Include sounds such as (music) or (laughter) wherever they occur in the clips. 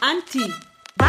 Anti. Was?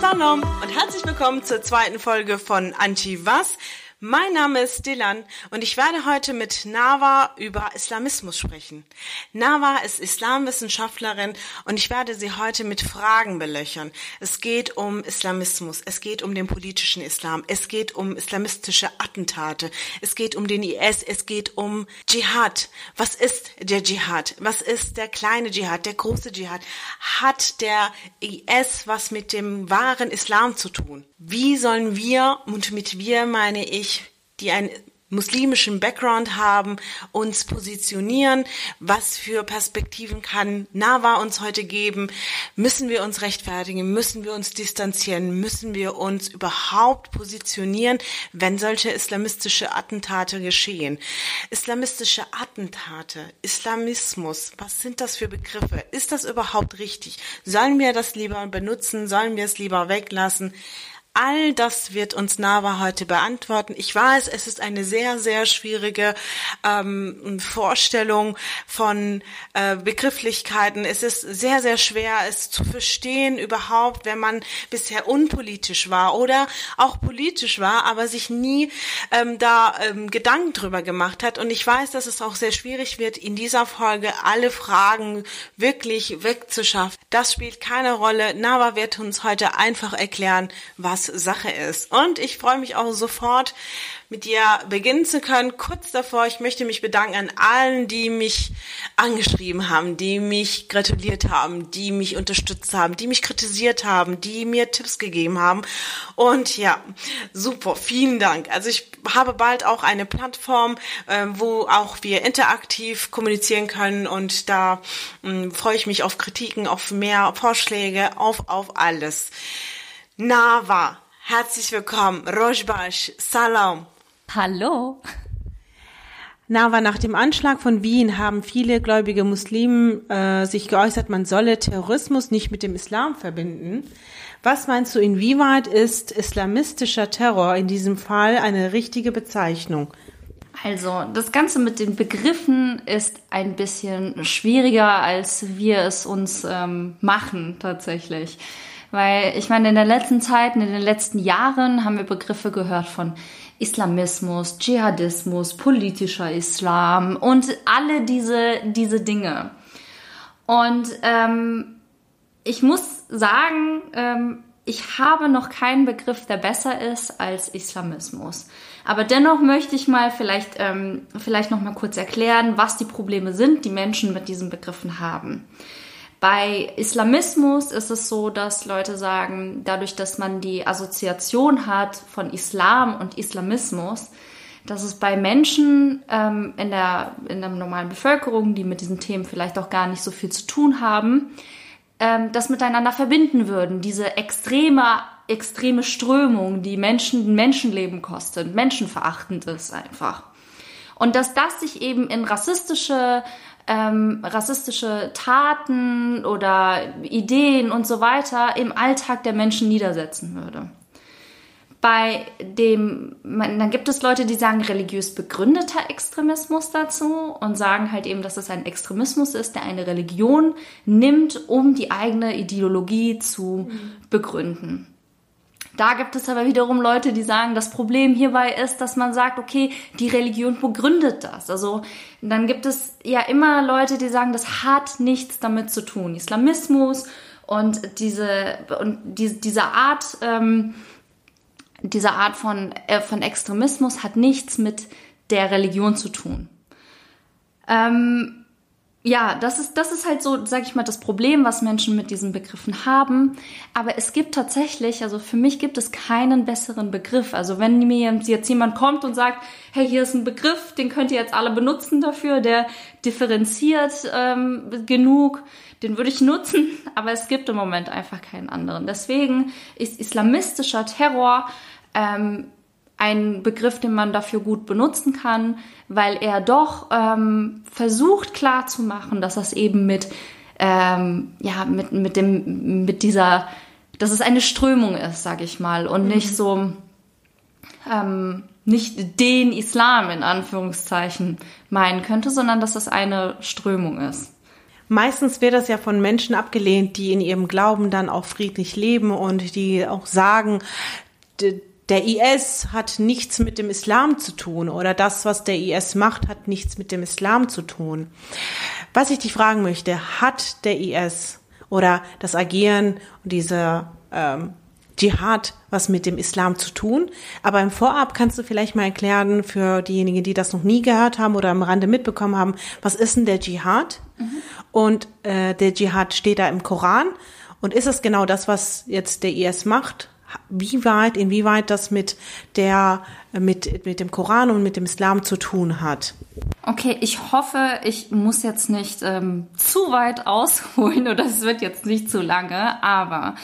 Salam und herzlich willkommen zur zweiten Folge von Anti Was. Mein Name ist Dilan und ich werde heute mit Nava über Islamismus sprechen. Nava ist Islamwissenschaftlerin und ich werde sie heute mit Fragen belöchern. Es geht um Islamismus, es geht um den politischen Islam, es geht um islamistische Attentate, es geht um den IS, es geht um Dschihad. Was ist der Dschihad? Was ist der kleine Dschihad, der große Dschihad? Hat der IS was mit dem wahren Islam zu tun? Wie sollen wir, und mit wir meine ich, die einen muslimischen Background haben, uns positionieren, was für Perspektiven kann Nava uns heute geben, müssen wir uns rechtfertigen, müssen wir uns distanzieren, müssen wir uns überhaupt positionieren, wenn solche islamistische Attentate geschehen. Islamistische Attentate, Islamismus, was sind das für Begriffe? Ist das überhaupt richtig? Sollen wir das lieber benutzen? Sollen wir es lieber weglassen? All das wird uns Nava heute beantworten. Ich weiß, es ist eine sehr, sehr schwierige ähm, Vorstellung von äh, Begrifflichkeiten. Es ist sehr, sehr schwer, es zu verstehen überhaupt, wenn man bisher unpolitisch war oder auch politisch war, aber sich nie ähm, da ähm, Gedanken drüber gemacht hat. Und ich weiß, dass es auch sehr schwierig wird, in dieser Folge alle Fragen wirklich wegzuschaffen. Das spielt keine Rolle. Nava wird uns heute einfach erklären, was Sache ist. Und ich freue mich auch sofort, mit dir beginnen zu können. Kurz davor, ich möchte mich bedanken an allen, die mich angeschrieben haben, die mich gratuliert haben, die mich unterstützt haben, die mich kritisiert haben, die mir Tipps gegeben haben. Und ja, super, vielen Dank. Also ich habe bald auch eine Plattform, äh, wo auch wir interaktiv kommunizieren können und da äh, freue ich mich auf Kritiken, auf mehr Vorschläge, auf, auf alles. Nava, herzlich willkommen. Rojbash, Salam. Hallo. Nava, nach dem Anschlag von Wien haben viele gläubige Muslimen äh, sich geäußert, man solle Terrorismus nicht mit dem Islam verbinden. Was meinst du, inwieweit ist islamistischer Terror in diesem Fall eine richtige Bezeichnung? Also, das Ganze mit den Begriffen ist ein bisschen schwieriger, als wir es uns ähm, machen tatsächlich. Weil ich meine, in der letzten Zeit, in den letzten Jahren haben wir Begriffe gehört von Islamismus, Dschihadismus, politischer Islam und alle diese, diese Dinge. Und ähm, ich muss sagen, ähm, ich habe noch keinen Begriff, der besser ist als Islamismus. Aber dennoch möchte ich mal vielleicht, ähm, vielleicht noch mal kurz erklären, was die Probleme sind, die Menschen mit diesen Begriffen haben. Bei Islamismus ist es so, dass Leute sagen, dadurch, dass man die Assoziation hat von Islam und Islamismus, dass es bei Menschen ähm, in, der, in der normalen Bevölkerung, die mit diesen Themen vielleicht auch gar nicht so viel zu tun haben, ähm, das miteinander verbinden würden. Diese extreme, extreme Strömung, die Menschen Menschenleben kostet, menschenverachtend ist einfach. Und dass das sich eben in rassistische ähm, rassistische Taten oder Ideen und so weiter im Alltag der Menschen niedersetzen würde. Bei dem, dann gibt es Leute, die sagen religiös begründeter Extremismus dazu und sagen halt eben, dass es ein Extremismus ist, der eine Religion nimmt, um die eigene Ideologie zu mhm. begründen. Da gibt es aber wiederum Leute, die sagen, das Problem hierbei ist, dass man sagt, okay, die Religion begründet das. Also dann gibt es ja immer Leute, die sagen, das hat nichts damit zu tun. Islamismus und diese und die, diese Art ähm, diese Art von äh, von Extremismus hat nichts mit der Religion zu tun. Ähm, ja, das ist, das ist halt so, sag ich mal, das Problem, was Menschen mit diesen Begriffen haben. Aber es gibt tatsächlich, also für mich gibt es keinen besseren Begriff. Also wenn mir jetzt jemand kommt und sagt, hey, hier ist ein Begriff, den könnt ihr jetzt alle benutzen dafür, der differenziert ähm, genug, den würde ich nutzen. (laughs) Aber es gibt im Moment einfach keinen anderen. Deswegen ist islamistischer Terror ähm, ein Begriff, den man dafür gut benutzen kann, weil er doch ähm, versucht klarzumachen, dass das eben mit, ähm, ja, mit, mit, dem, mit dieser, dass es eine Strömung ist, sag ich mal, und mhm. nicht so, ähm, nicht den Islam in Anführungszeichen meinen könnte, sondern dass es eine Strömung ist. Meistens wird das ja von Menschen abgelehnt, die in ihrem Glauben dann auch friedlich leben und die auch sagen, der IS hat nichts mit dem Islam zu tun oder das, was der IS macht, hat nichts mit dem Islam zu tun. Was ich dich fragen möchte, hat der IS oder das Agieren und dieser ähm, Dschihad was mit dem Islam zu tun. Aber im Vorab kannst du vielleicht mal erklären für diejenigen, die das noch nie gehört haben oder am Rande mitbekommen haben, was ist denn der Dschihad? Mhm. Und äh, der Dschihad steht da im Koran. Und ist es genau das, was jetzt der IS macht? Wie weit, inwieweit das mit der, mit, mit dem Koran und mit dem Islam zu tun hat? Okay, ich hoffe, ich muss jetzt nicht ähm, zu weit ausholen oder es wird jetzt nicht zu lange, aber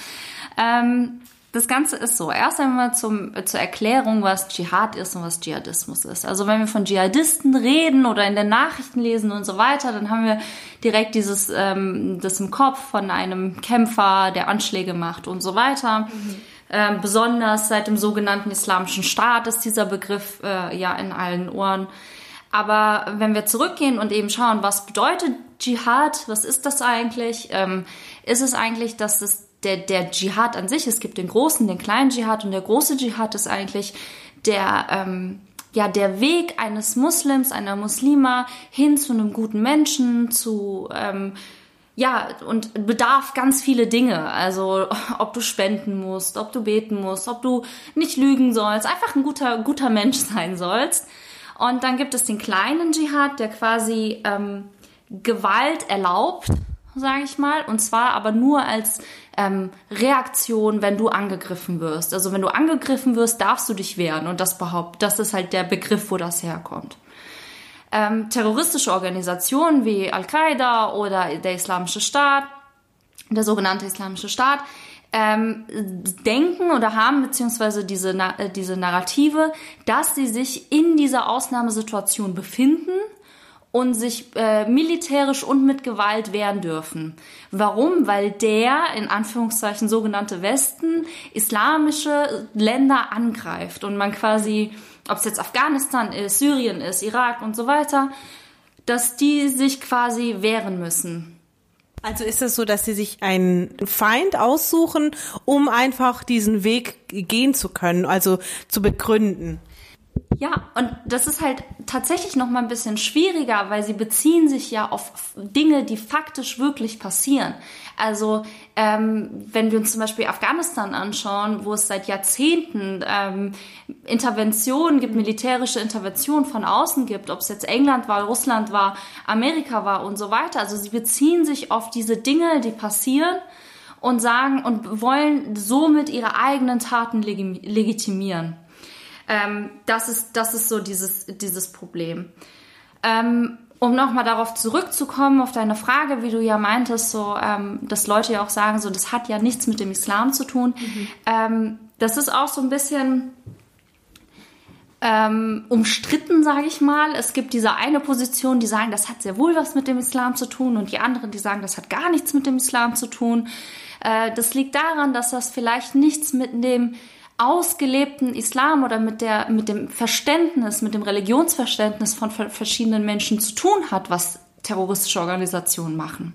ähm, das Ganze ist so. Erst einmal zum, zur Erklärung, was Dschihad ist und was Dschihadismus ist. Also wenn wir von Dschihadisten reden oder in den Nachrichten lesen und so weiter, dann haben wir direkt dieses, ähm, das im Kopf von einem Kämpfer, der Anschläge macht und so weiter. Mhm. Ähm, besonders seit dem sogenannten Islamischen Staat ist dieser Begriff äh, ja in allen Ohren. Aber wenn wir zurückgehen und eben schauen, was bedeutet Dschihad, was ist das eigentlich, ähm, ist es eigentlich, dass es der, der Dschihad an sich, es gibt den großen, den kleinen Dschihad und der große Dschihad ist eigentlich der, ähm, ja, der Weg eines Muslims, einer Muslima hin zu einem guten Menschen, zu, ähm, ja, und bedarf ganz viele Dinge. Also, (laughs) ob du spenden musst, ob du beten musst, ob du nicht lügen sollst, einfach ein guter, guter Mensch (laughs) sein sollst. Und dann gibt es den kleinen Dschihad, der quasi ähm, Gewalt erlaubt, sage ich mal, und zwar aber nur als ähm, Reaktion, wenn du angegriffen wirst. Also wenn du angegriffen wirst, darfst du dich wehren und das behauptet, das ist halt der Begriff, wo das herkommt. Ähm, terroristische Organisationen wie Al-Qaida oder der Islamische Staat, der sogenannte Islamische Staat, ähm, denken oder haben beziehungsweise diese, äh, diese Narrative, dass sie sich in dieser Ausnahmesituation befinden und sich äh, militärisch und mit Gewalt wehren dürfen. Warum? Weil der, in Anführungszeichen, sogenannte Westen, islamische Länder angreift und man quasi, ob es jetzt Afghanistan ist, Syrien ist, Irak und so weiter, dass die sich quasi wehren müssen. Also ist es so, dass sie sich einen Feind aussuchen, um einfach diesen Weg gehen zu können, also zu begründen? Ja, und das ist halt tatsächlich noch mal ein bisschen schwieriger, weil sie beziehen sich ja auf Dinge, die faktisch wirklich passieren. Also ähm, wenn wir uns zum Beispiel Afghanistan anschauen, wo es seit Jahrzehnten ähm, Interventionen gibt, militärische Interventionen von außen gibt, ob es jetzt England war, Russland war, Amerika war und so weiter. Also sie beziehen sich auf diese Dinge, die passieren und sagen und wollen somit ihre eigenen Taten legitimieren. Ähm, das, ist, das ist so dieses, dieses Problem. Ähm, um nochmal darauf zurückzukommen, auf deine Frage, wie du ja meintest, so, ähm, dass Leute ja auch sagen, so, das hat ja nichts mit dem Islam zu tun. Mhm. Ähm, das ist auch so ein bisschen ähm, umstritten, sage ich mal. Es gibt diese eine Position, die sagen, das hat sehr wohl was mit dem Islam zu tun, und die anderen, die sagen, das hat gar nichts mit dem Islam zu tun. Äh, das liegt daran, dass das vielleicht nichts mit dem ausgelebten Islam oder mit der, mit dem Verständnis, mit dem Religionsverständnis von verschiedenen Menschen zu tun hat, was terroristische Organisationen machen.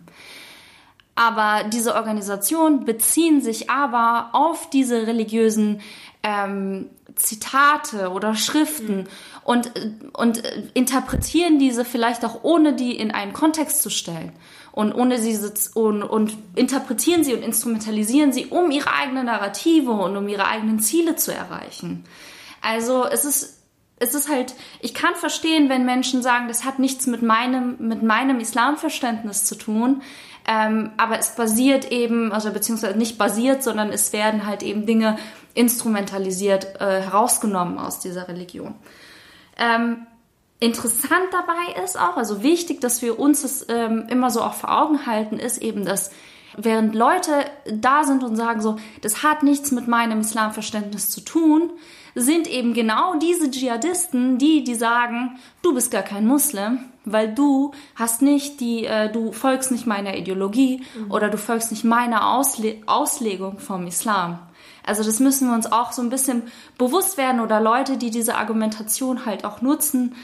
Aber diese Organisationen beziehen sich aber auf diese religiösen ähm, Zitate oder Schriften mhm. und, und interpretieren diese vielleicht auch ohne die in einen Kontext zu stellen und ohne sie und, und interpretieren sie und instrumentalisieren sie, um ihre eigene Narrative und um ihre eigenen Ziele zu erreichen. Also es ist es ist halt, ich kann verstehen, wenn Menschen sagen, das hat nichts mit meinem, mit meinem Islamverständnis zu tun, ähm, aber es basiert eben, also beziehungsweise nicht basiert, sondern es werden halt eben Dinge instrumentalisiert, äh, herausgenommen aus dieser Religion. Ähm, Interessant dabei ist auch, also wichtig, dass wir uns das ähm, immer so auch vor Augen halten, ist eben, dass während Leute da sind und sagen so, das hat nichts mit meinem Islamverständnis zu tun, sind eben genau diese Dschihadisten, die, die sagen, du bist gar kein Muslim, weil du hast nicht die, äh, du folgst nicht meiner Ideologie mhm. oder du folgst nicht meiner Ausle Auslegung vom Islam. Also das müssen wir uns auch so ein bisschen bewusst werden oder Leute, die diese Argumentation halt auch nutzen,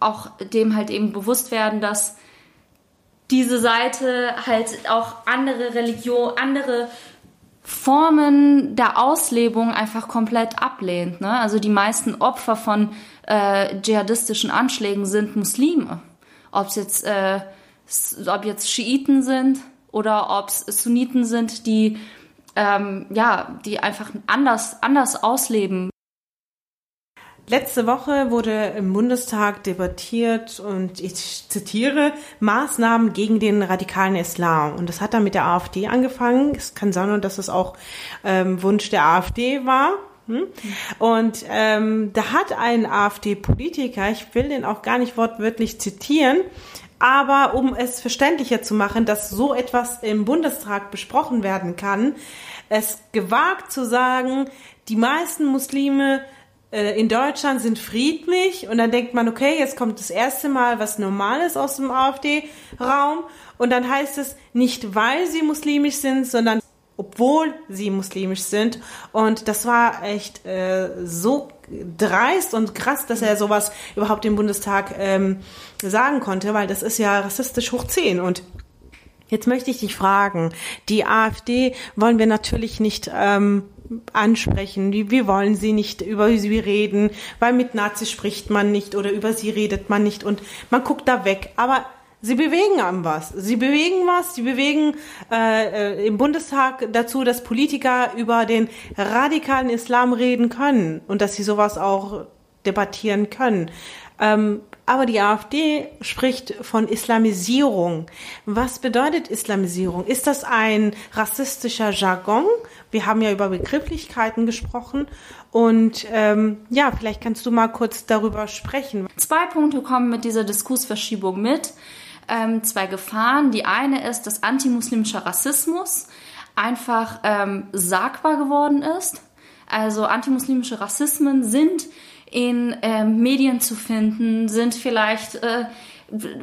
auch dem halt eben bewusst werden, dass diese Seite halt auch andere Religion, andere Formen der Auslebung einfach komplett ablehnt. Ne? Also die meisten Opfer von äh, dschihadistischen Anschlägen sind Muslime. Ob es jetzt, äh, ob jetzt Schiiten sind oder ob es Sunniten sind, die ähm, ja, die einfach anders, anders ausleben. Letzte Woche wurde im Bundestag debattiert und ich zitiere Maßnahmen gegen den radikalen Islam. Und das hat dann mit der AfD angefangen. Es kann sein, dass es auch ähm, Wunsch der AfD war. Hm? Und ähm, da hat ein AfD-Politiker, ich will den auch gar nicht wortwörtlich zitieren, aber um es verständlicher zu machen, dass so etwas im Bundestag besprochen werden kann, es gewagt zu sagen, die meisten Muslime in Deutschland sind friedlich und dann denkt man, okay, jetzt kommt das erste Mal was Normales aus dem AfD-Raum und dann heißt es nicht, weil sie muslimisch sind, sondern obwohl sie muslimisch sind. Und das war echt äh, so dreist und krass, dass er sowas überhaupt im Bundestag ähm, sagen konnte, weil das ist ja rassistisch hoch 10 und Jetzt möchte ich dich fragen, die AfD wollen wir natürlich nicht ähm, ansprechen. Wir wollen sie nicht über sie reden, weil mit Nazis spricht man nicht oder über sie redet man nicht und man guckt da weg. Aber Sie bewegen an was. Sie bewegen was. Sie bewegen äh, äh, im Bundestag dazu, dass Politiker über den radikalen Islam reden können und dass sie sowas auch debattieren können. Ähm, aber die AfD spricht von Islamisierung. Was bedeutet Islamisierung? Ist das ein rassistischer Jargon? Wir haben ja über Begrifflichkeiten gesprochen. Und ähm, ja, vielleicht kannst du mal kurz darüber sprechen. Zwei Punkte kommen mit dieser Diskursverschiebung mit ähm, zwei Gefahren. Die eine ist, dass antimuslimischer Rassismus einfach ähm, sagbar geworden ist. Also antimuslimische Rassismen sind in ähm, Medien zu finden, sind vielleicht äh,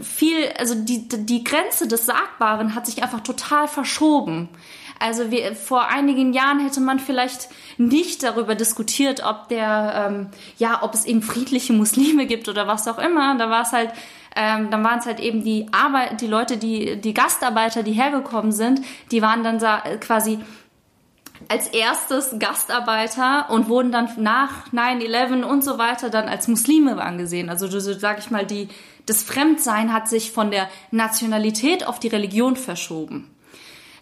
viel, also die, die Grenze des Sagbaren hat sich einfach total verschoben. Also wir, vor einigen Jahren hätte man vielleicht nicht darüber diskutiert, ob der, ähm, ja, ob es eben friedliche Muslime gibt oder was auch immer. Da war es halt ähm, dann waren es halt eben die Arbeit, die Leute, die, die Gastarbeiter, die hergekommen sind, die waren dann quasi als erstes Gastarbeiter und wurden dann nach 9-11 und so weiter dann als Muslime angesehen. Also so sag ich mal, die, das Fremdsein hat sich von der Nationalität auf die Religion verschoben.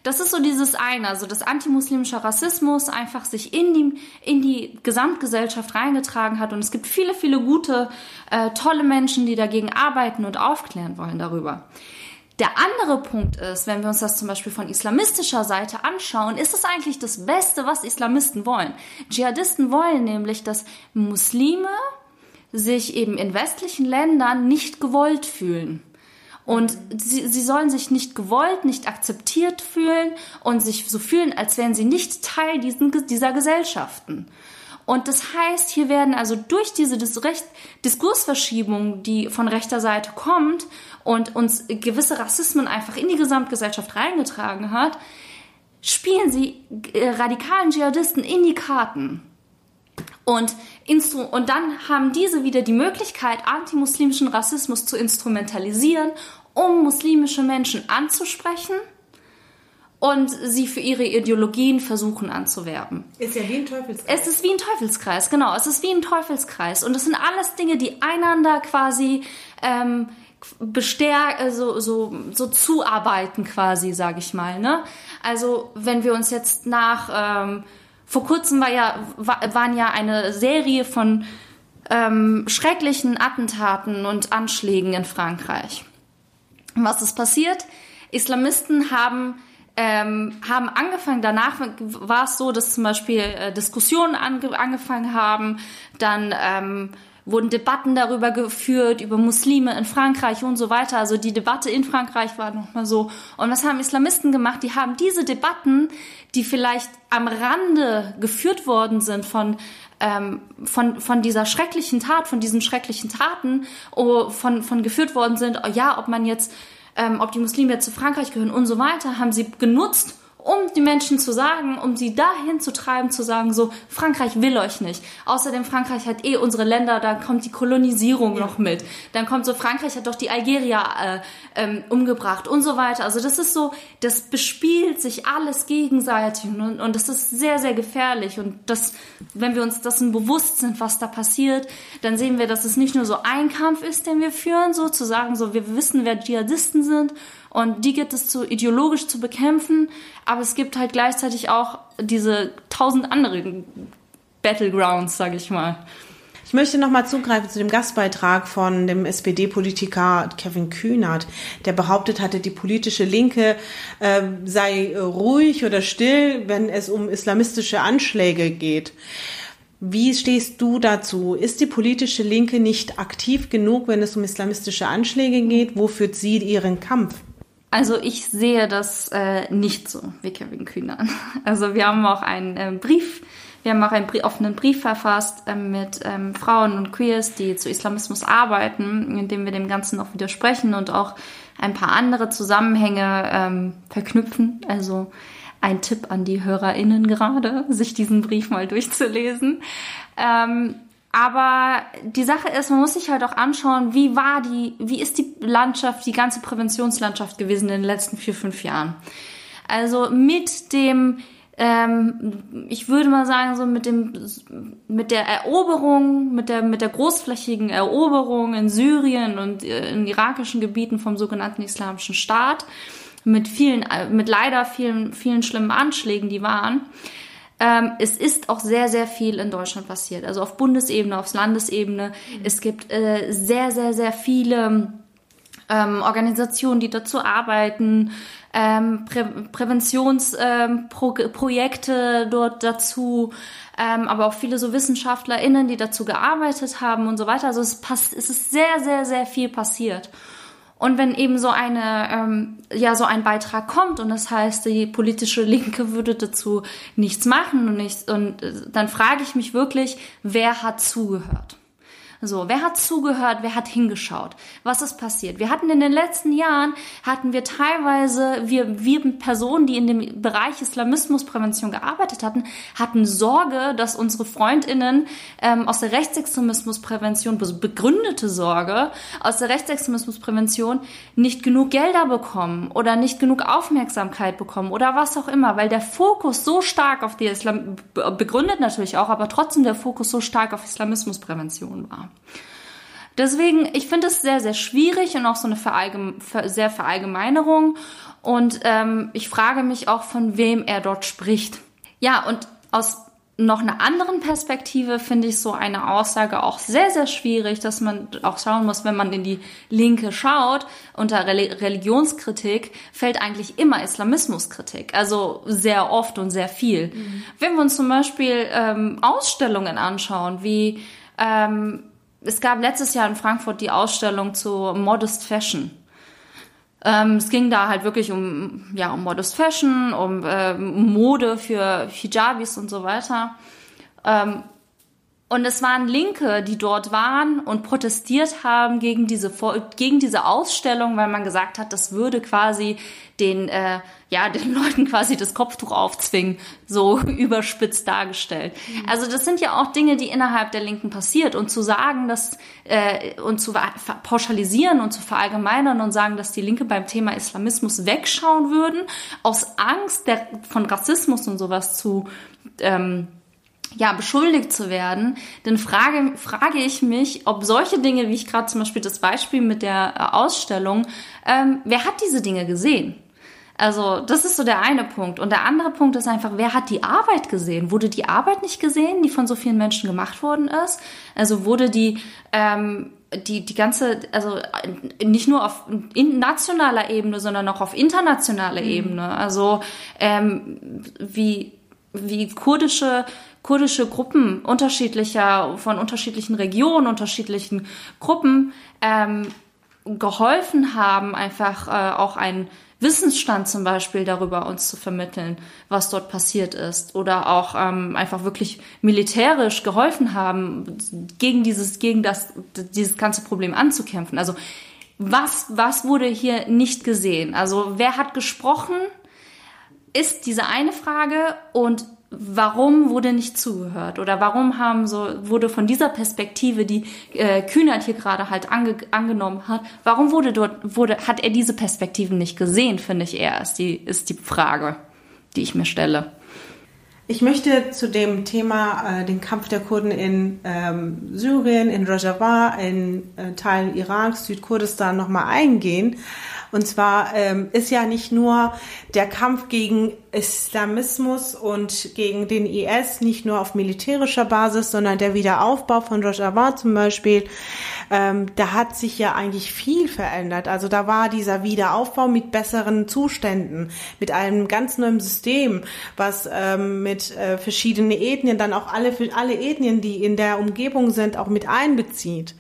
Das ist so dieses eine, also dass antimuslimischer Rassismus einfach sich in die, in die Gesamtgesellschaft reingetragen hat. Und es gibt viele, viele gute, äh, tolle Menschen, die dagegen arbeiten und aufklären wollen darüber. Der andere Punkt ist, wenn wir uns das zum Beispiel von islamistischer Seite anschauen, ist es eigentlich das Beste, was Islamisten wollen. Dschihadisten wollen nämlich, dass Muslime sich eben in westlichen Ländern nicht gewollt fühlen. Und sie, sie sollen sich nicht gewollt, nicht akzeptiert fühlen und sich so fühlen, als wären sie nicht Teil diesen, dieser Gesellschaften. Und das heißt, hier werden also durch diese Diskursverschiebung, die von rechter Seite kommt und uns gewisse Rassismen einfach in die Gesamtgesellschaft reingetragen hat, spielen sie äh, radikalen Dschihadisten in die Karten. Und, und dann haben diese wieder die Möglichkeit, antimuslimischen Rassismus zu instrumentalisieren, um muslimische Menschen anzusprechen und sie für ihre Ideologien versuchen anzuwerben. Ist ja wie ein Teufelskreis. Es ist wie ein Teufelskreis, genau. Es ist wie ein Teufelskreis. Und das sind alles Dinge, die einander quasi ähm, bestärken, so, so, so zuarbeiten quasi, sage ich mal. Ne? Also wenn wir uns jetzt nach... Ähm, vor kurzem war ja, war, waren ja eine Serie von ähm, schrecklichen Attentaten und Anschlägen in Frankreich. Was ist passiert? Islamisten haben ähm, haben angefangen, danach war es so, dass zum Beispiel äh, Diskussionen ange angefangen haben, dann ähm, wurden Debatten darüber geführt, über Muslime in Frankreich und so weiter. Also die Debatte in Frankreich war nochmal so. Und was haben Islamisten gemacht? Die haben diese Debatten, die vielleicht am Rande geführt worden sind von ähm, von, von dieser schrecklichen Tat, von diesen schrecklichen Taten, oh, von, von geführt worden sind, oh ja, ob man jetzt, ähm, ob die Muslime jetzt zu Frankreich gehören und so weiter, haben sie genutzt, um die Menschen zu sagen, um sie dahin zu treiben, zu sagen, so, Frankreich will euch nicht. Außerdem, Frankreich hat eh unsere Länder, da kommt die Kolonisierung ja. noch mit. Dann kommt so, Frankreich hat doch die Algerier äh, ähm, umgebracht und so weiter. Also das ist so, das bespielt sich alles gegenseitig und, und das ist sehr, sehr gefährlich. Und das, wenn wir uns dessen bewusst sind, was da passiert, dann sehen wir, dass es nicht nur so ein Kampf ist, den wir führen, so zu sagen, so, wir wissen, wer Dschihadisten sind und die gibt es zu ideologisch zu bekämpfen, aber es gibt halt gleichzeitig auch diese tausend anderen Battlegrounds, sag ich mal. Ich möchte nochmal zugreifen zu dem Gastbeitrag von dem SPD-Politiker Kevin Kühnert, der behauptet hatte, die politische Linke äh, sei ruhig oder still, wenn es um islamistische Anschläge geht. Wie stehst du dazu? Ist die politische Linke nicht aktiv genug, wenn es um islamistische Anschläge geht? Wo führt sie ihren Kampf? Also ich sehe das äh, nicht so wie Kevin Kühner. (laughs) Also wir haben auch einen äh, Brief, wir haben auch einen Brief, offenen Brief verfasst äh, mit ähm, Frauen und Queers, die zu Islamismus arbeiten, in dem wir dem Ganzen auch widersprechen und auch ein paar andere Zusammenhänge ähm, verknüpfen. Also ein Tipp an die HörerInnen gerade, (laughs) sich diesen Brief mal durchzulesen. Ähm, aber die Sache ist, man muss sich halt auch anschauen, wie war die, wie ist die Landschaft, die ganze Präventionslandschaft gewesen in den letzten vier, fünf Jahren. Also mit dem, ähm, ich würde mal sagen, so mit dem, mit der Eroberung, mit der, mit der großflächigen Eroberung in Syrien und äh, in irakischen Gebieten vom sogenannten Islamischen Staat, mit vielen, mit leider vielen, vielen schlimmen Anschlägen, die waren, ähm, es ist auch sehr, sehr viel in Deutschland passiert. Also auf Bundesebene, auf Landesebene. Mhm. Es gibt äh, sehr, sehr, sehr viele ähm, Organisationen, die dazu arbeiten, ähm, Prä Präventionsprojekte ähm, dort dazu, ähm, aber auch viele so WissenschaftlerInnen, die dazu gearbeitet haben und so weiter. Also es, es ist sehr, sehr, sehr viel passiert. Und wenn eben so eine, ähm, ja, so ein Beitrag kommt und das heißt, die politische Linke würde dazu nichts machen und nichts, und äh, dann frage ich mich wirklich, wer hat zugehört? So, wer hat zugehört, wer hat hingeschaut? Was ist passiert? Wir hatten in den letzten Jahren, hatten wir teilweise, wir, wir Personen, die in dem Bereich Islamismusprävention gearbeitet hatten, hatten Sorge, dass unsere FreundInnen ähm, aus der Rechtsextremismusprävention, begründete Sorge, aus der Rechtsextremismusprävention nicht genug Gelder bekommen oder nicht genug Aufmerksamkeit bekommen oder was auch immer, weil der Fokus so stark auf die Islam, begründet natürlich auch, aber trotzdem der Fokus so stark auf Islamismusprävention war. Deswegen, ich finde es sehr, sehr schwierig und auch so eine Verallgeme sehr Verallgemeinerung. Und ähm, ich frage mich auch, von wem er dort spricht. Ja, und aus noch einer anderen Perspektive finde ich so eine Aussage auch sehr, sehr schwierig, dass man auch schauen muss, wenn man in die Linke schaut, unter Religionskritik fällt eigentlich immer Islamismuskritik. Also sehr oft und sehr viel. Mhm. Wenn wir uns zum Beispiel ähm, Ausstellungen anschauen, wie ähm, es gab letztes Jahr in Frankfurt die Ausstellung zu Modest Fashion. Ähm, es ging da halt wirklich um, ja, um Modest Fashion, um äh, Mode für Hijabis und so weiter. Ähm, und es waren Linke, die dort waren und protestiert haben gegen diese, gegen diese Ausstellung, weil man gesagt hat, das würde quasi den, äh, ja, (laughs) den Leuten quasi das Kopftuch aufzwingen, so (laughs) überspitzt dargestellt. Mhm. Also das sind ja auch Dinge, die innerhalb der Linken passiert. Und zu sagen, dass, äh, und zu pauschalisieren und zu verallgemeinern und sagen, dass die Linke beim Thema Islamismus wegschauen würden, aus Angst der, von Rassismus und sowas zu, ähm, ja, beschuldigt zu werden, dann frage, frage ich mich, ob solche Dinge, wie ich gerade zum Beispiel das Beispiel mit der äh, Ausstellung, ähm, wer hat diese Dinge gesehen? Also das ist so der eine Punkt. Und der andere Punkt ist einfach, wer hat die Arbeit gesehen? Wurde die Arbeit nicht gesehen, die von so vielen Menschen gemacht worden ist? Also wurde die, ähm, die, die ganze, also nicht nur auf nationaler Ebene, sondern auch auf internationaler mhm. Ebene. Also ähm, wie, wie kurdische kurdische Gruppen unterschiedlicher, von unterschiedlichen Regionen, unterschiedlichen Gruppen ähm, geholfen haben, einfach äh, auch einen Wissensstand zum Beispiel darüber uns zu vermitteln, was dort passiert ist, oder auch ähm, einfach wirklich militärisch geholfen haben, gegen dieses, gegen das, dieses ganze Problem anzukämpfen. Also was, was wurde hier nicht gesehen? Also wer hat gesprochen? Ist diese eine Frage und warum wurde nicht zugehört oder warum haben so wurde von dieser Perspektive, die äh, Kühnert hier gerade halt ange, angenommen hat, warum wurde dort wurde hat er diese Perspektiven nicht gesehen, finde ich eher ist die ist die Frage, die ich mir stelle. Ich möchte zu dem Thema äh, den Kampf der Kurden in ähm, Syrien, in Rojava, in äh, Teilen Iraks, Südkurdistan nochmal eingehen. Und zwar ähm, ist ja nicht nur der Kampf gegen Islamismus und gegen den IS nicht nur auf militärischer Basis, sondern der Wiederaufbau von Rojava zum Beispiel, ähm, da hat sich ja eigentlich viel verändert. Also da war dieser Wiederaufbau mit besseren Zuständen, mit einem ganz neuen System, was ähm, mit äh, verschiedenen Ethnien dann auch alle alle Ethnien, die in der Umgebung sind, auch mit einbezieht.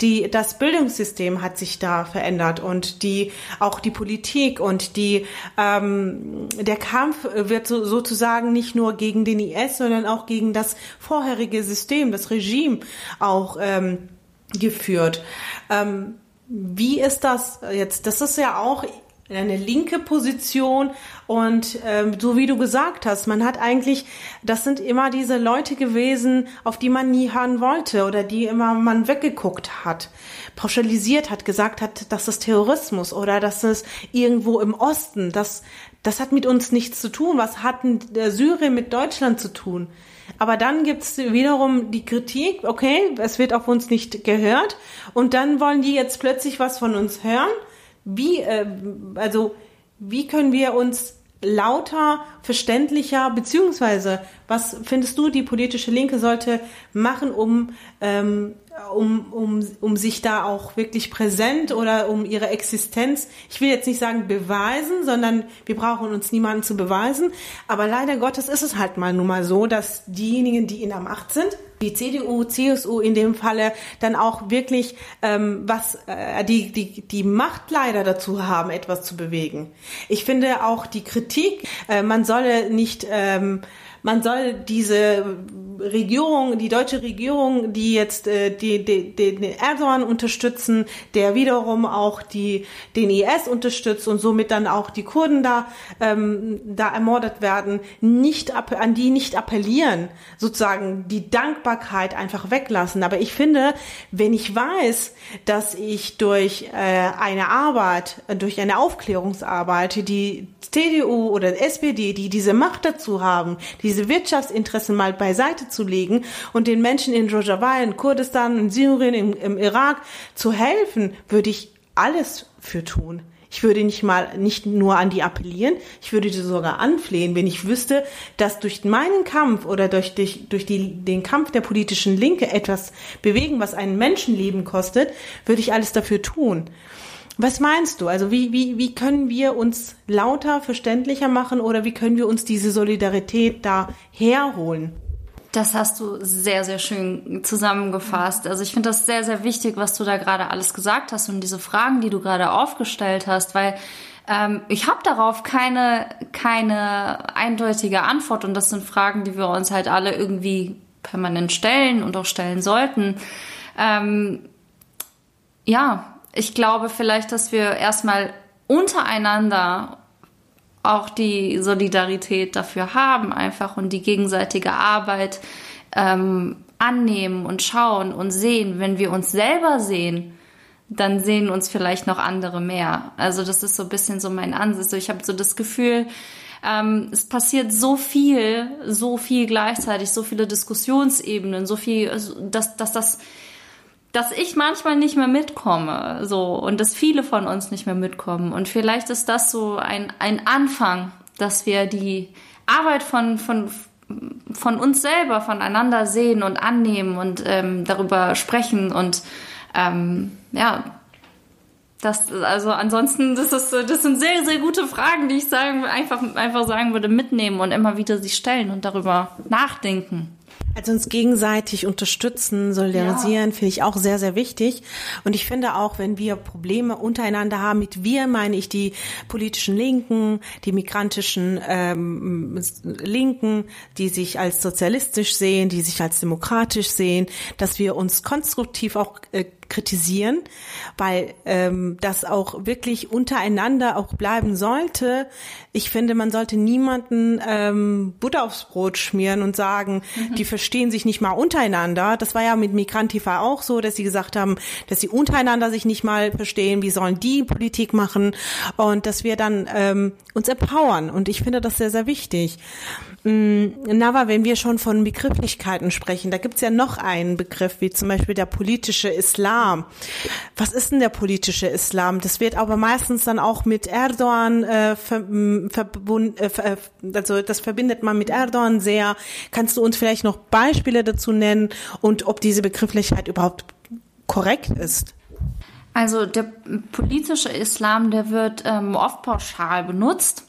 Die das Bildungssystem hat sich da verändert und die auch die Politik und die ähm, der Kampf wird so, sozusagen nicht nur gegen den IS, sondern auch gegen das vorherige System, das Regime auch ähm, geführt. Ähm, wie ist das jetzt? Das ist ja auch eine linke Position und ähm, so wie du gesagt hast, man hat eigentlich, das sind immer diese Leute gewesen, auf die man nie hören wollte oder die immer man weggeguckt hat, pauschalisiert hat, gesagt hat, das ist Terrorismus oder das ist irgendwo im Osten, das das hat mit uns nichts zu tun. Was hat Syrien mit Deutschland zu tun? Aber dann gibt's wiederum die Kritik, okay, es wird auf uns nicht gehört. Und dann wollen die jetzt plötzlich was von uns hören. Wie, äh, also, wie können wir uns lauter, verständlicher, beziehungsweise was findest du, die politische Linke sollte machen, um ähm, um, um, um sich da auch wirklich präsent oder um ihre Existenz, ich will jetzt nicht sagen beweisen, sondern wir brauchen uns niemanden zu beweisen. Aber leider Gottes ist es halt mal nun mal so, dass diejenigen, die in der Macht sind, die CDU, CSU in dem Falle, dann auch wirklich ähm, was äh, die, die, die Macht leider dazu haben, etwas zu bewegen. Ich finde auch die Kritik, äh, man solle nicht ähm, man soll diese Regierung, die deutsche Regierung, die jetzt äh, die, die, den Erdogan unterstützen, der wiederum auch die, den IS unterstützt und somit dann auch die Kurden da, ähm, da ermordet werden, nicht an die nicht appellieren, sozusagen die Dankbarkeit einfach weglassen. Aber ich finde, wenn ich weiß, dass ich durch äh, eine Arbeit, durch eine Aufklärungsarbeit, die CDU oder SPD, die diese Macht dazu haben, diese Wirtschaftsinteressen mal beiseite zu legen und den Menschen in Rojava, in Kurdistan, in Syrien, im, im Irak zu helfen, würde ich alles für tun. Ich würde nicht mal, nicht nur an die appellieren, ich würde die sogar anflehen, wenn ich wüsste, dass durch meinen Kampf oder durch, durch, durch die, den Kampf der politischen Linke etwas bewegen, was ein Menschenleben kostet, würde ich alles dafür tun. Was meinst du? Also wie, wie, wie können wir uns lauter, verständlicher machen oder wie können wir uns diese Solidarität da herholen? Das hast du sehr, sehr schön zusammengefasst. Also ich finde das sehr, sehr wichtig, was du da gerade alles gesagt hast und diese Fragen, die du gerade aufgestellt hast, weil ähm, ich habe darauf keine, keine eindeutige Antwort und das sind Fragen, die wir uns halt alle irgendwie permanent stellen und auch stellen sollten. Ähm, ja, ich glaube vielleicht, dass wir erstmal untereinander auch die Solidarität dafür haben, einfach und die gegenseitige Arbeit ähm, annehmen und schauen und sehen. Wenn wir uns selber sehen, dann sehen uns vielleicht noch andere mehr. Also das ist so ein bisschen so mein Ansatz. Ich habe so das Gefühl, ähm, es passiert so viel, so viel gleichzeitig, so viele Diskussionsebenen, so viel, dass, dass das dass ich manchmal nicht mehr mitkomme, so und dass viele von uns nicht mehr mitkommen und vielleicht ist das so ein ein Anfang, dass wir die Arbeit von von von uns selber voneinander sehen und annehmen und ähm, darüber sprechen und ähm, ja das also ansonsten das ist das sind sehr sehr gute Fragen, die ich sagen einfach einfach sagen würde mitnehmen und immer wieder sie stellen und darüber nachdenken. Also uns gegenseitig unterstützen, solidarisieren, ja. finde ich auch sehr, sehr wichtig. Und ich finde auch, wenn wir Probleme untereinander haben, mit wir meine ich die politischen Linken, die migrantischen ähm, Linken, die sich als sozialistisch sehen, die sich als demokratisch sehen, dass wir uns konstruktiv auch äh, kritisieren, weil ähm, das auch wirklich untereinander auch bleiben sollte. Ich finde, man sollte niemanden ähm, Butter aufs Brot schmieren und sagen, mhm. die verstehen sich nicht mal untereinander. Das war ja mit Migrantifa auch so, dass sie gesagt haben, dass sie untereinander sich nicht mal verstehen. Wie sollen die Politik machen? Und dass wir dann ähm, uns empowern. Und ich finde das sehr, sehr wichtig. Mm, Nava, wenn wir schon von Begrifflichkeiten sprechen, da gibt's ja noch einen Begriff, wie zum Beispiel der politische Islam. Was ist denn der politische Islam? Das wird aber meistens dann auch mit Erdogan äh, verbunden, äh, äh, also das verbindet man mit Erdogan sehr. Kannst du uns vielleicht noch Beispiele dazu nennen und ob diese Begrifflichkeit überhaupt korrekt ist? Also der politische Islam, der wird ähm, oft pauschal benutzt.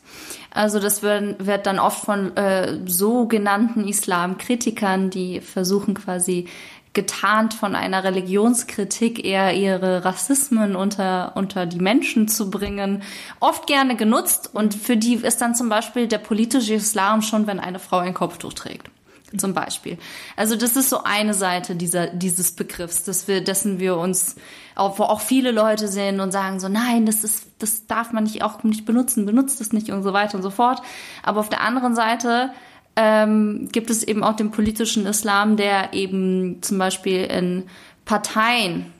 Also das wird, wird dann oft von äh, sogenannten Islamkritikern, die versuchen quasi getarnt von einer Religionskritik eher ihre Rassismen unter, unter die Menschen zu bringen, oft gerne genutzt. Und für die ist dann zum Beispiel der politische Islam schon, wenn eine Frau ein Kopftuch trägt zum Beispiel. Also das ist so eine Seite dieser, dieses Begriffs, dass wir, dessen wir uns, auch, wo auch viele Leute sehen und sagen so, nein, das ist, das darf man nicht auch nicht benutzen, benutzt es nicht und so weiter und so fort. Aber auf der anderen Seite ähm, gibt es eben auch den politischen Islam, der eben zum Beispiel in Parteien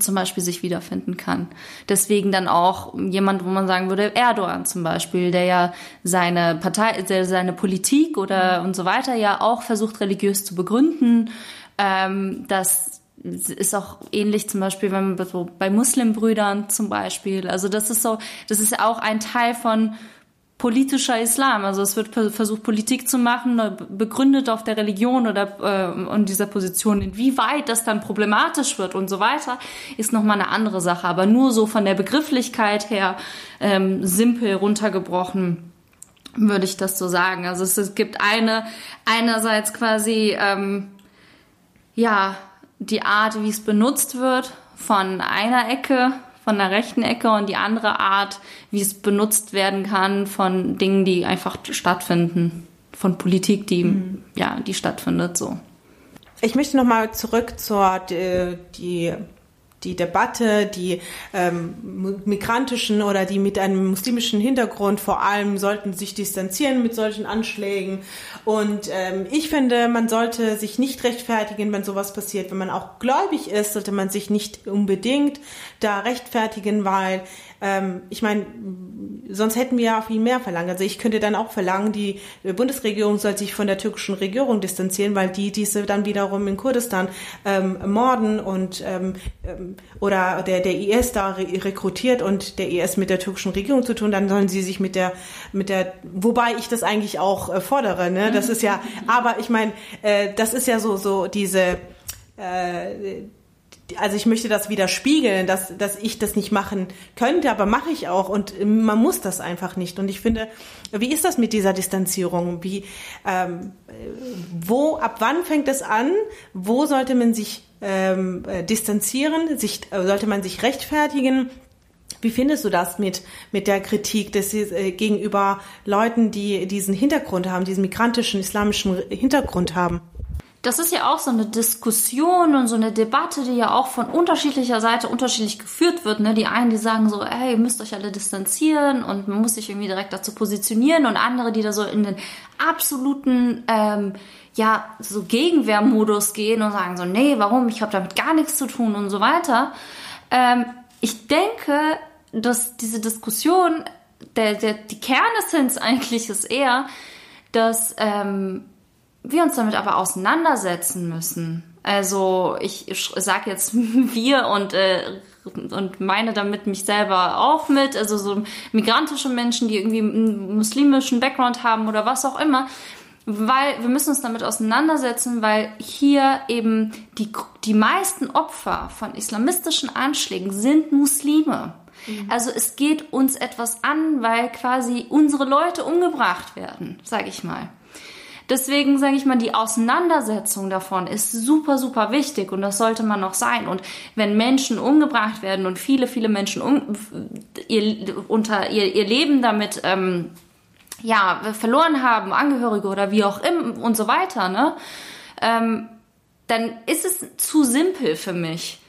zum Beispiel sich wiederfinden kann. Deswegen dann auch jemand, wo man sagen würde, Erdogan zum Beispiel, der ja seine Partei, der seine Politik oder und so weiter ja auch versucht religiös zu begründen. Ähm, das ist auch ähnlich zum Beispiel wenn man so bei Muslimbrüdern zum Beispiel. Also das ist so, das ist auch ein Teil von politischer Islam. Also es wird versucht, Politik zu machen, begründet auf der Religion oder äh, und dieser Position. Inwieweit das dann problematisch wird und so weiter, ist nochmal eine andere Sache. Aber nur so von der Begrifflichkeit her ähm, simpel runtergebrochen würde ich das so sagen. Also es, es gibt eine einerseits quasi ähm, ja die Art, wie es benutzt wird von einer Ecke von der rechten Ecke und die andere Art, wie es benutzt werden kann von Dingen, die einfach stattfinden, von Politik, die mhm. ja, die stattfindet so. Ich möchte noch mal zurück zur die, die die Debatte, die ähm, migrantischen oder die mit einem muslimischen Hintergrund vor allem sollten sich distanzieren mit solchen Anschlägen. Und ähm, ich finde, man sollte sich nicht rechtfertigen, wenn sowas passiert. Wenn man auch gläubig ist, sollte man sich nicht unbedingt da rechtfertigen, weil ähm, ich meine, sonst hätten wir ja viel mehr verlangt. Also ich könnte dann auch verlangen, die Bundesregierung soll sich von der türkischen Regierung distanzieren, weil die diese dann wiederum in Kurdistan ähm, morden und ähm, ähm oder der der IS da re rekrutiert und der IS mit der türkischen Regierung zu tun, dann sollen sie sich mit der mit der wobei ich das eigentlich auch äh, fordere, ne? Das ist ja, aber ich meine, äh, das ist ja so so diese äh, also ich möchte das widerspiegeln, dass, dass ich das nicht machen könnte, aber mache ich auch und man muss das einfach nicht. Und ich finde, wie ist das mit dieser Distanzierung? Wie, ähm, wo, ab wann fängt es an? Wo sollte man sich ähm, äh, distanzieren? Sich, äh, sollte man sich rechtfertigen? Wie findest du das mit, mit der Kritik des, äh, gegenüber Leuten, die diesen Hintergrund haben, diesen migrantischen, islamischen Hintergrund haben? Das ist ja auch so eine Diskussion und so eine Debatte, die ja auch von unterschiedlicher Seite unterschiedlich geführt wird. Ne? Die einen, die sagen so, hey, ihr müsst euch alle distanzieren und man muss sich irgendwie direkt dazu positionieren und andere, die da so in den absoluten, ähm, ja, so Gegenwehrmodus gehen und sagen so, nee, warum, ich habe damit gar nichts zu tun und so weiter. Ähm, ich denke, dass diese Diskussion, der, der, die Kernessenz eigentlich ist eher, dass ähm, wir uns damit aber auseinandersetzen müssen. Also ich, sage jetzt (laughs) wir und äh, und meine damit mich selber auch mit, also so migrantische Menschen, die irgendwie einen muslimischen Background haben oder was auch immer, weil wir müssen uns damit auseinandersetzen, weil hier eben die, die meisten Opfer von islamistischen Anschlägen sind Muslime. Mhm. Also es geht uns etwas an, weil quasi unsere Leute umgebracht werden, sage ich mal. Deswegen sage ich mal, die Auseinandersetzung davon ist super, super wichtig und das sollte man noch sein. Und wenn Menschen umgebracht werden und viele, viele Menschen um, ihr, unter ihr, ihr Leben damit ähm, ja, verloren haben, Angehörige oder wie auch immer und so weiter, ne? Ähm, dann ist es zu simpel für mich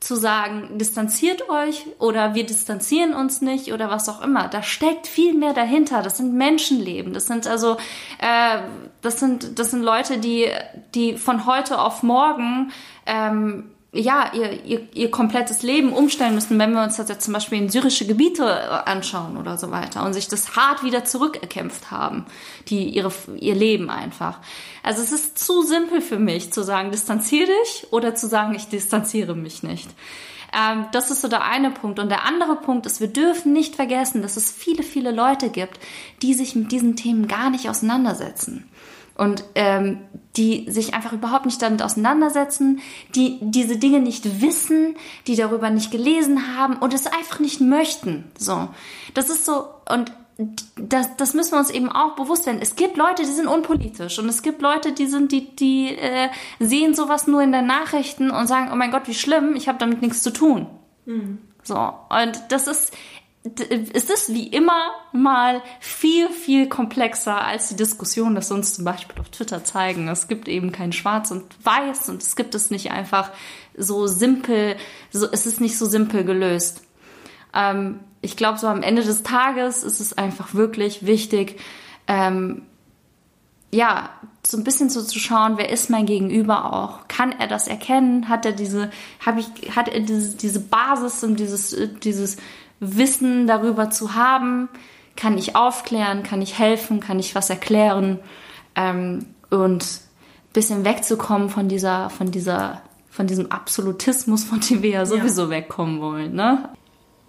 zu sagen, distanziert euch oder wir distanzieren uns nicht oder was auch immer. Da steckt viel mehr dahinter. Das sind Menschenleben. Das sind also, äh, das sind, das sind Leute, die, die von heute auf morgen ähm, ja, ihr, ihr, ihr komplettes Leben umstellen müssen, wenn wir uns das jetzt zum Beispiel in syrische Gebiete äh, anschauen oder so weiter und sich das hart wieder zurückerkämpft haben, die ihre, ihr Leben einfach. Also es ist zu simpel für mich zu sagen, distanziere dich oder zu sagen, ich distanziere mich nicht. Ähm, das ist so der eine Punkt. Und der andere Punkt ist, wir dürfen nicht vergessen, dass es viele, viele Leute gibt, die sich mit diesen Themen gar nicht auseinandersetzen und ähm, die sich einfach überhaupt nicht damit auseinandersetzen, die diese Dinge nicht wissen, die darüber nicht gelesen haben und es einfach nicht möchten. So, das ist so und das, das müssen wir uns eben auch bewusst werden. Es gibt Leute, die sind unpolitisch und es gibt Leute, die sind, die, die äh, sehen sowas nur in den Nachrichten und sagen, oh mein Gott, wie schlimm, ich habe damit nichts zu tun. Mhm. So und das ist es ist wie immer mal viel, viel komplexer als die Diskussion, dass uns zum Beispiel auf Twitter zeigen. Es gibt eben kein Schwarz und Weiß und es gibt es nicht einfach so simpel, so, es ist nicht so simpel gelöst. Ähm, ich glaube, so am Ende des Tages ist es einfach wirklich wichtig, ähm, ja, so ein bisschen so zu schauen, wer ist mein Gegenüber auch? Kann er das erkennen? Hat er diese, habe ich, hat er diese, diese Basis und dieses, dieses Wissen darüber zu haben, kann ich aufklären, kann ich helfen, kann ich was erklären ähm, und ein bisschen wegzukommen von dieser, von dieser, von diesem Absolutismus, von dem wir ja sowieso ja. wegkommen wollen. Ne?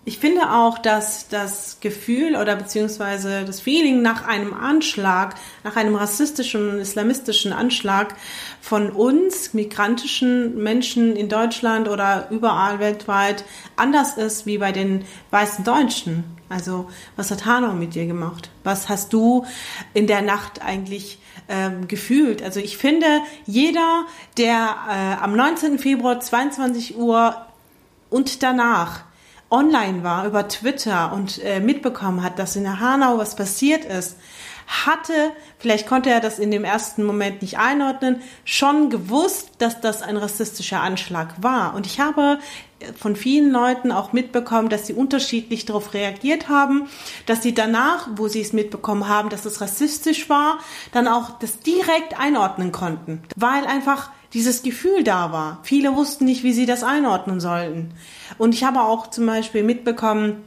Ich finde auch, dass das Gefühl oder beziehungsweise das Feeling nach einem Anschlag, nach einem rassistischen islamistischen Anschlag von uns, migrantischen Menschen in Deutschland oder überall weltweit, anders ist wie bei den weißen Deutschen. Also, was hat Hanau mit dir gemacht? Was hast du in der Nacht eigentlich ähm, gefühlt? Also, ich finde, jeder, der äh, am 19. Februar 22 Uhr und danach online war über Twitter und äh, mitbekommen hat, dass in Hanau was passiert ist, hatte, vielleicht konnte er das in dem ersten Moment nicht einordnen, schon gewusst, dass das ein rassistischer Anschlag war. Und ich habe von vielen Leuten auch mitbekommen, dass sie unterschiedlich darauf reagiert haben, dass sie danach, wo sie es mitbekommen haben, dass es rassistisch war, dann auch das direkt einordnen konnten, weil einfach dieses Gefühl da war. Viele wussten nicht, wie sie das einordnen sollten. Und ich habe auch zum Beispiel mitbekommen,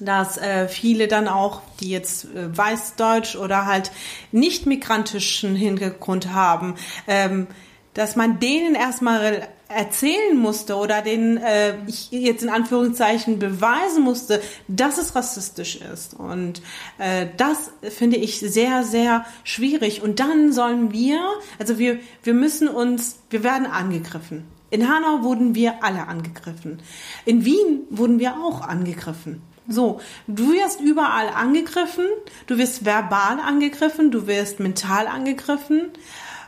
dass äh, viele dann auch, die jetzt äh, weißdeutsch oder halt nicht migrantischen Hintergrund haben, ähm, dass man denen erstmal erzählen musste oder denen äh, ich jetzt in Anführungszeichen beweisen musste, dass es rassistisch ist. Und äh, das finde ich sehr, sehr schwierig. Und dann sollen wir, also wir, wir müssen uns, wir werden angegriffen. In Hanau wurden wir alle angegriffen. In Wien wurden wir auch angegriffen. So, du wirst überall angegriffen, du wirst verbal angegriffen, du wirst mental angegriffen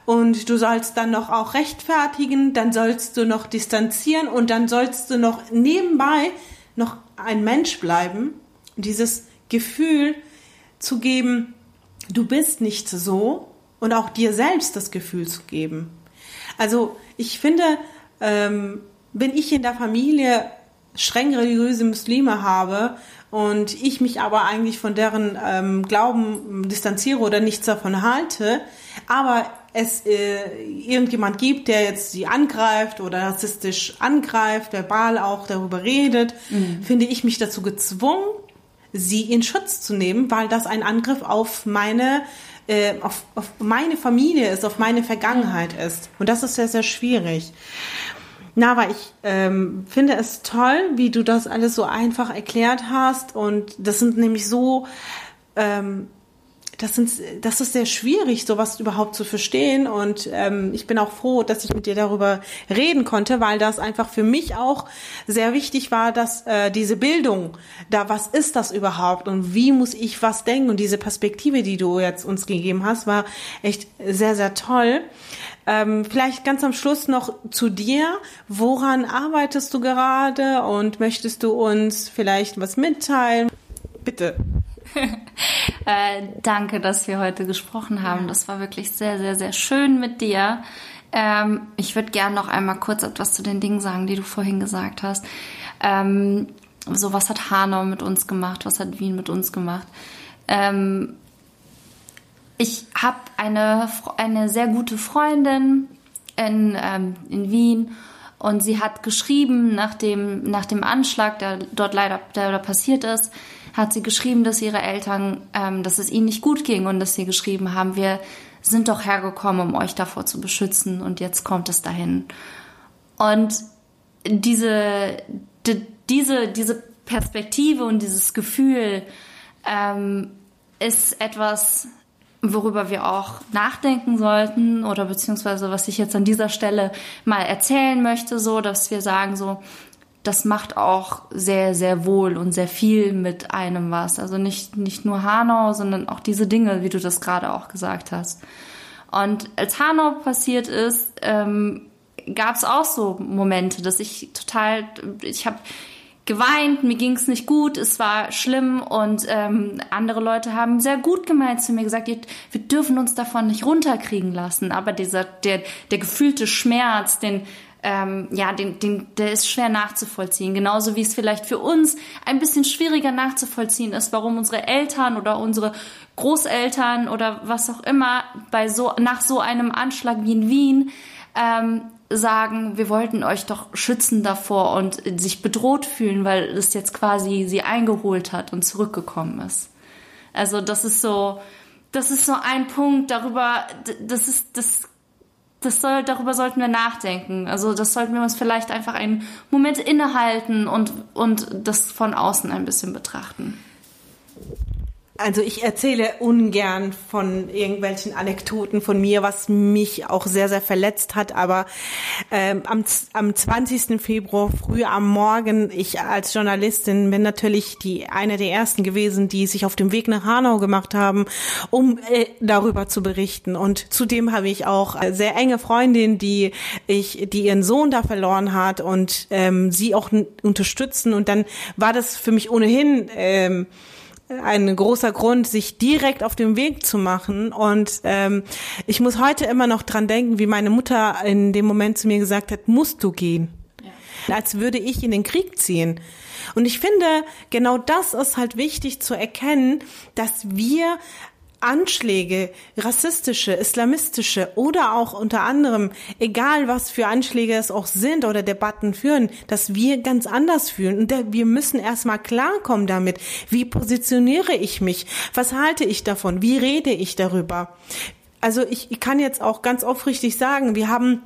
und du sollst dann noch auch rechtfertigen, dann sollst du noch distanzieren und dann sollst du noch nebenbei noch ein Mensch bleiben, dieses Gefühl zu geben, du bist nicht so und auch dir selbst das Gefühl zu geben. Also ich finde, ähm, wenn ich in der Familie streng religiöse Muslime habe und ich mich aber eigentlich von deren ähm, Glauben distanziere oder nichts davon halte, aber es äh, irgendjemand gibt, der jetzt sie angreift oder rassistisch angreift, verbal auch darüber redet, mhm. finde ich mich dazu gezwungen, sie in Schutz zu nehmen, weil das ein Angriff auf meine äh, auf, auf meine Familie ist, auf meine Vergangenheit ist. Und das ist sehr, sehr schwierig. Na, aber ich ähm, finde es toll, wie du das alles so einfach erklärt hast. Und das sind nämlich so ähm, das, sind, das ist sehr schwierig, sowas überhaupt zu verstehen. Und ähm, ich bin auch froh, dass ich mit dir darüber reden konnte, weil das einfach für mich auch sehr wichtig war, dass äh, diese Bildung, da was ist das überhaupt und wie muss ich was denken? Und diese Perspektive, die du jetzt uns gegeben hast, war echt sehr, sehr toll. Ähm, vielleicht ganz am Schluss noch zu dir. Woran arbeitest du gerade und möchtest du uns vielleicht was mitteilen? Bitte. (laughs) äh, danke, dass wir heute gesprochen haben. Ja. Das war wirklich sehr, sehr, sehr schön mit dir. Ähm, ich würde gerne noch einmal kurz etwas zu den Dingen sagen, die du vorhin gesagt hast. Ähm, so, was hat Hanau mit uns gemacht? Was hat Wien mit uns gemacht? Ähm, ich habe eine, eine sehr gute Freundin in, ähm, in Wien und sie hat geschrieben, nach dem, nach dem Anschlag, der dort leider der, der passiert ist, hat sie geschrieben, dass ihre Eltern, ähm, dass es ihnen nicht gut ging und dass sie geschrieben haben, wir sind doch hergekommen, um euch davor zu beschützen und jetzt kommt es dahin. Und diese, die, diese, diese Perspektive und dieses Gefühl ähm, ist etwas, worüber wir auch nachdenken sollten oder beziehungsweise was ich jetzt an dieser Stelle mal erzählen möchte, so dass wir sagen so, das macht auch sehr, sehr wohl und sehr viel mit einem was. Also nicht, nicht nur Hanau, sondern auch diese Dinge, wie du das gerade auch gesagt hast. Und als Hanau passiert ist, ähm, gab es auch so Momente, dass ich total, ich habe geweint, mir ging es nicht gut, es war schlimm und ähm, andere Leute haben sehr gut gemeint zu mir gesagt, wir dürfen uns davon nicht runterkriegen lassen. Aber dieser der der gefühlte Schmerz, den ähm, ja, den, den, der ist schwer nachzuvollziehen. Genauso wie es vielleicht für uns ein bisschen schwieriger nachzuvollziehen ist, warum unsere Eltern oder unsere Großeltern oder was auch immer bei so, nach so einem Anschlag wie in Wien ähm, sagen, wir wollten euch doch schützen davor und sich bedroht fühlen, weil es jetzt quasi sie eingeholt hat und zurückgekommen ist. Also das ist so, das ist so ein Punkt darüber, das ist, das das soll, darüber sollten wir nachdenken. Also das sollten wir uns vielleicht einfach einen Moment innehalten und, und das von außen ein bisschen betrachten. Also ich erzähle ungern von irgendwelchen Anekdoten von mir, was mich auch sehr, sehr verletzt hat. Aber ähm, am, am 20. Februar früh am Morgen, ich als Journalistin bin natürlich die eine der ersten gewesen, die sich auf dem Weg nach Hanau gemacht haben, um äh, darüber zu berichten. Und zudem habe ich auch sehr enge Freundin, die ich, die ihren Sohn da verloren hat und ähm, sie auch unterstützen. Und dann war das für mich ohnehin ähm, ein großer Grund, sich direkt auf den Weg zu machen. Und ähm, ich muss heute immer noch dran denken, wie meine Mutter in dem Moment zu mir gesagt hat, musst du gehen. Ja. Als würde ich in den Krieg ziehen. Und ich finde, genau das ist halt wichtig zu erkennen, dass wir Anschläge, rassistische, islamistische oder auch unter anderem, egal was für Anschläge es auch sind oder Debatten führen, dass wir ganz anders fühlen. Und wir müssen erstmal klarkommen damit. Wie positioniere ich mich? Was halte ich davon? Wie rede ich darüber? Also ich, ich kann jetzt auch ganz aufrichtig sagen, wir haben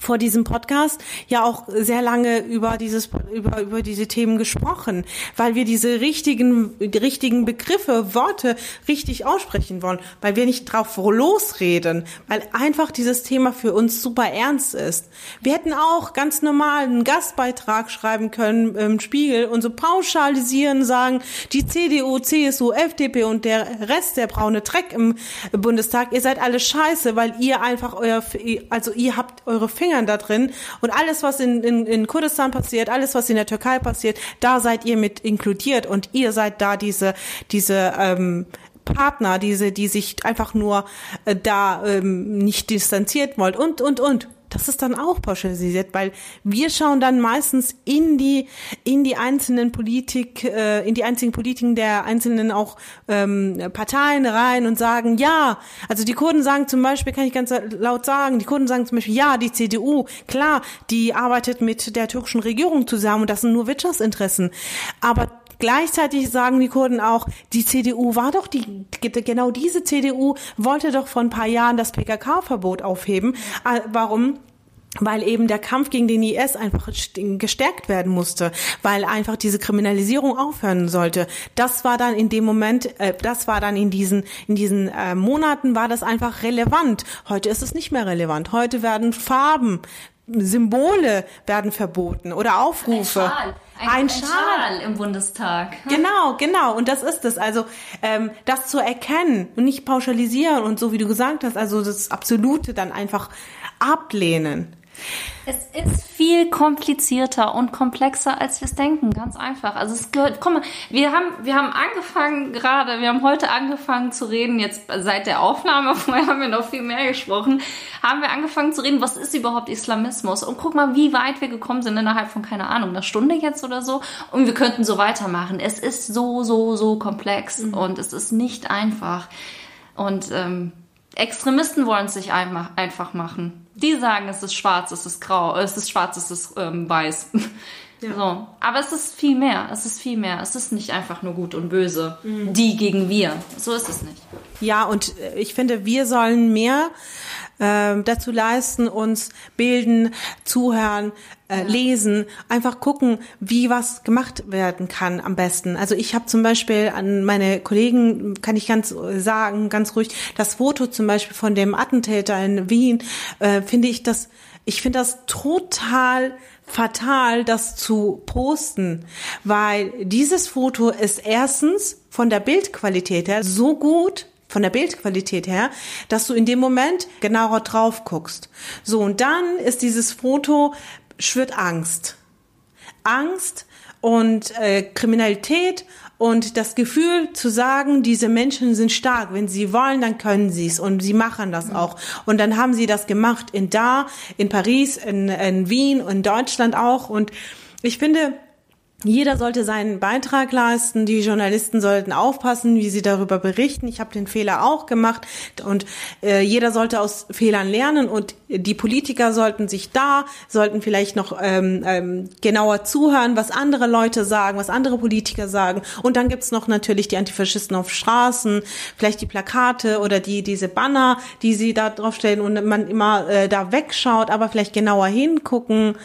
vor diesem Podcast ja auch sehr lange über dieses über über diese Themen gesprochen, weil wir diese richtigen richtigen Begriffe, Worte richtig aussprechen wollen, weil wir nicht drauf losreden, weil einfach dieses Thema für uns super ernst ist. Wir hätten auch ganz normal einen Gastbeitrag schreiben können im Spiegel und so pauschalisieren sagen, die CDU, CSU, FDP und der Rest der braune Dreck im Bundestag, ihr seid alle scheiße, weil ihr einfach euer also ihr habt eure Finger Fingern da drin. Und alles, was in, in, in Kurdistan passiert, alles, was in der Türkei passiert, da seid ihr mit inkludiert. Und ihr seid da diese, diese ähm, Partner, diese, die sich einfach nur äh, da ähm, nicht distanziert wollt. Und, und, und das ist dann auch pauschalisiert, weil wir schauen dann meistens in die in die einzelnen Politik, äh, in die einzigen Politiken der einzelnen auch ähm, Parteien rein und sagen ja. Also die Kurden sagen zum Beispiel, kann ich ganz laut sagen, die Kurden sagen zum Beispiel ja, die CDU, klar, die arbeitet mit der türkischen Regierung zusammen und das sind nur Wirtschaftsinteressen, aber Gleichzeitig sagen die Kurden auch, die CDU war doch die, genau diese CDU wollte doch vor ein paar Jahren das PKK-Verbot aufheben. Äh, warum? weil eben der Kampf gegen den IS einfach gestärkt werden musste, weil einfach diese Kriminalisierung aufhören sollte. Das war dann in dem Moment, äh, das war dann in diesen in diesen äh, Monaten war das einfach relevant. Heute ist es nicht mehr relevant. Heute werden Farben, Symbole werden verboten oder Aufrufe. Ein Schal. Ein, ein, Schal. Schal. im Bundestag. Genau, genau. Und das ist es. Also ähm, das zu erkennen und nicht pauschalisieren und so wie du gesagt hast, also das Absolute dann einfach ablehnen. Es ist viel komplizierter und komplexer, als wir es denken. Ganz einfach. Also es gehört, guck mal, wir haben, wir haben angefangen gerade, wir haben heute angefangen zu reden, jetzt seit der Aufnahme, (laughs) vorher haben wir noch viel mehr gesprochen, haben wir angefangen zu reden, was ist überhaupt Islamismus? Und guck mal, wie weit wir gekommen sind innerhalb von, keine Ahnung, einer Stunde jetzt oder so. Und wir könnten so weitermachen. Es ist so, so, so komplex mhm. und es ist nicht einfach. Und ähm, Extremisten wollen es sich einfach, einfach machen. Die sagen, es ist schwarz, es ist grau, es ist schwarz, es ist ähm, weiß. Ja. So. Aber es ist viel mehr. Es ist viel mehr. Es ist nicht einfach nur gut und böse. Mhm. Die gegen wir. So ist es nicht. Ja, und ich finde, wir sollen mehr äh, dazu leisten, uns bilden, zuhören, äh, lesen, einfach gucken, wie was gemacht werden kann am besten. Also ich habe zum Beispiel an meine Kollegen, kann ich ganz sagen, ganz ruhig, das Foto zum Beispiel von dem Attentäter in Wien, äh, finde ich das, ich finde das total fatal, das zu posten, weil dieses Foto ist erstens von der Bildqualität her so gut, von der Bildqualität her, dass du in dem Moment genauer drauf guckst. So, und dann ist dieses Foto, schwirrt Angst. Angst und äh, Kriminalität und das Gefühl zu sagen, diese Menschen sind stark. Wenn sie wollen, dann können sie es und sie machen das auch. Und dann haben sie das gemacht in da, in Paris, in, in Wien, in Deutschland auch. Und ich finde, jeder sollte seinen Beitrag leisten. Die Journalisten sollten aufpassen, wie sie darüber berichten. Ich habe den Fehler auch gemacht und äh, jeder sollte aus Fehlern lernen und die Politiker sollten sich da, sollten vielleicht noch ähm, ähm, genauer zuhören, was andere Leute sagen, was andere Politiker sagen. Und dann gibt's noch natürlich die Antifaschisten auf Straßen, vielleicht die Plakate oder die diese Banner, die sie da draufstellen und man immer äh, da wegschaut, aber vielleicht genauer hingucken.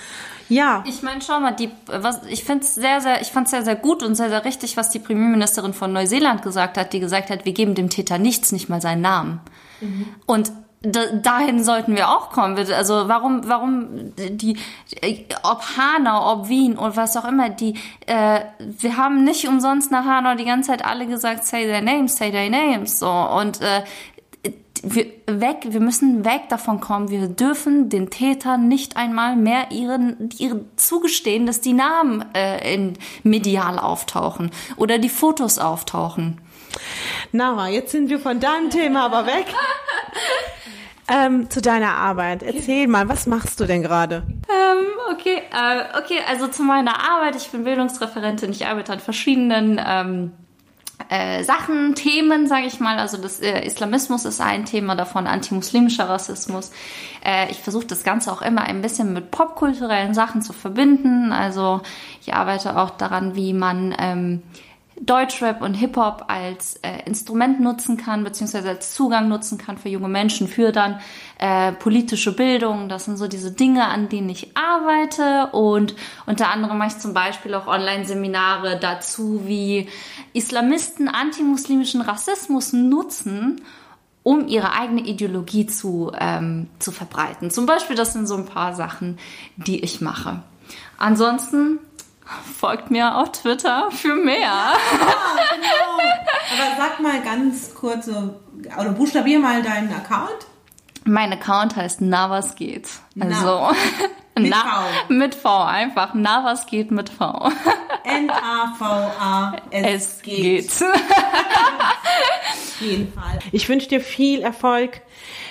Ja. Ich meine, schau mal, die, was, ich finde es sehr, sehr, ich fand es sehr, sehr gut und sehr, sehr richtig, was die Premierministerin von Neuseeland gesagt hat, die gesagt hat, wir geben dem Täter nichts, nicht mal seinen Namen. Mhm. Und dahin sollten wir auch kommen. Also warum, warum die, ob Hanau, ob Wien und was auch immer, die, äh, wir haben nicht umsonst nach Hanau die ganze Zeit alle gesagt, say their names, say their names, so und äh, wir, weg, wir müssen weg davon kommen. Wir dürfen den Tätern nicht einmal mehr ihren, ihren zugestehen, dass die Namen äh, in medial auftauchen oder die Fotos auftauchen. Nara, jetzt sind wir von deinem Thema aber weg. Ähm, zu deiner Arbeit. Erzähl mal, was machst du denn gerade? Ähm, okay, äh, okay, also zu meiner Arbeit. Ich bin Bildungsreferentin. Ich arbeite an verschiedenen ähm, äh, Sachen, Themen, sage ich mal. Also das äh, Islamismus ist ein Thema davon, antimuslimischer Rassismus. Äh, ich versuche das Ganze auch immer ein bisschen mit popkulturellen Sachen zu verbinden. Also ich arbeite auch daran, wie man ähm, Deutschrap und Hip-Hop als äh, Instrument nutzen kann, beziehungsweise als Zugang nutzen kann für junge Menschen, für dann äh, politische Bildung. Das sind so diese Dinge, an denen ich arbeite. Und unter anderem mache ich zum Beispiel auch Online-Seminare dazu, wie Islamisten antimuslimischen Rassismus nutzen, um ihre eigene Ideologie zu, ähm, zu verbreiten. Zum Beispiel, das sind so ein paar Sachen, die ich mache. Ansonsten folgt mir auf Twitter für mehr. Ja, genau. Aber sag mal ganz kurz, so, oder buchstabier mal deinen Account. Mein Account heißt Na was geht. Also Na. (laughs) mit, Na, v. mit V einfach. Na was geht mit V. N-A-V-A. Es, geht. geht. (laughs) Auf jeden Fall. Ich wünsche dir viel Erfolg.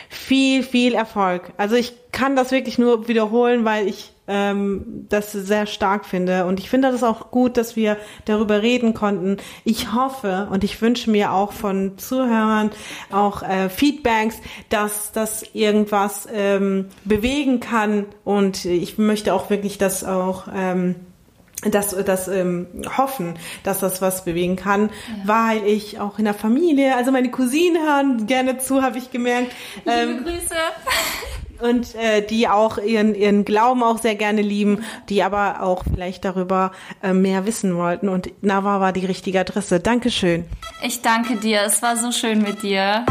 Viel, viel Erfolg. Also ich kann das wirklich nur wiederholen, weil ich ähm, das sehr stark finde. Und ich finde das auch gut, dass wir darüber reden konnten. Ich hoffe und ich wünsche mir auch von Zuhörern auch äh, Feedbacks, dass das irgendwas ähm, bewegen kann. Und ich möchte auch wirklich das auch ähm, das, das ähm, hoffen, dass das was bewegen kann, ja. weil ich auch in der Familie, also meine Cousinen hören gerne zu, habe ich gemerkt. Ähm, Liebe Grüße und äh, die auch ihren, ihren Glauben auch sehr gerne lieben, die aber auch vielleicht darüber äh, mehr wissen wollten. Und Nava war die richtige Adresse. Dankeschön. Ich danke dir. Es war so schön mit dir.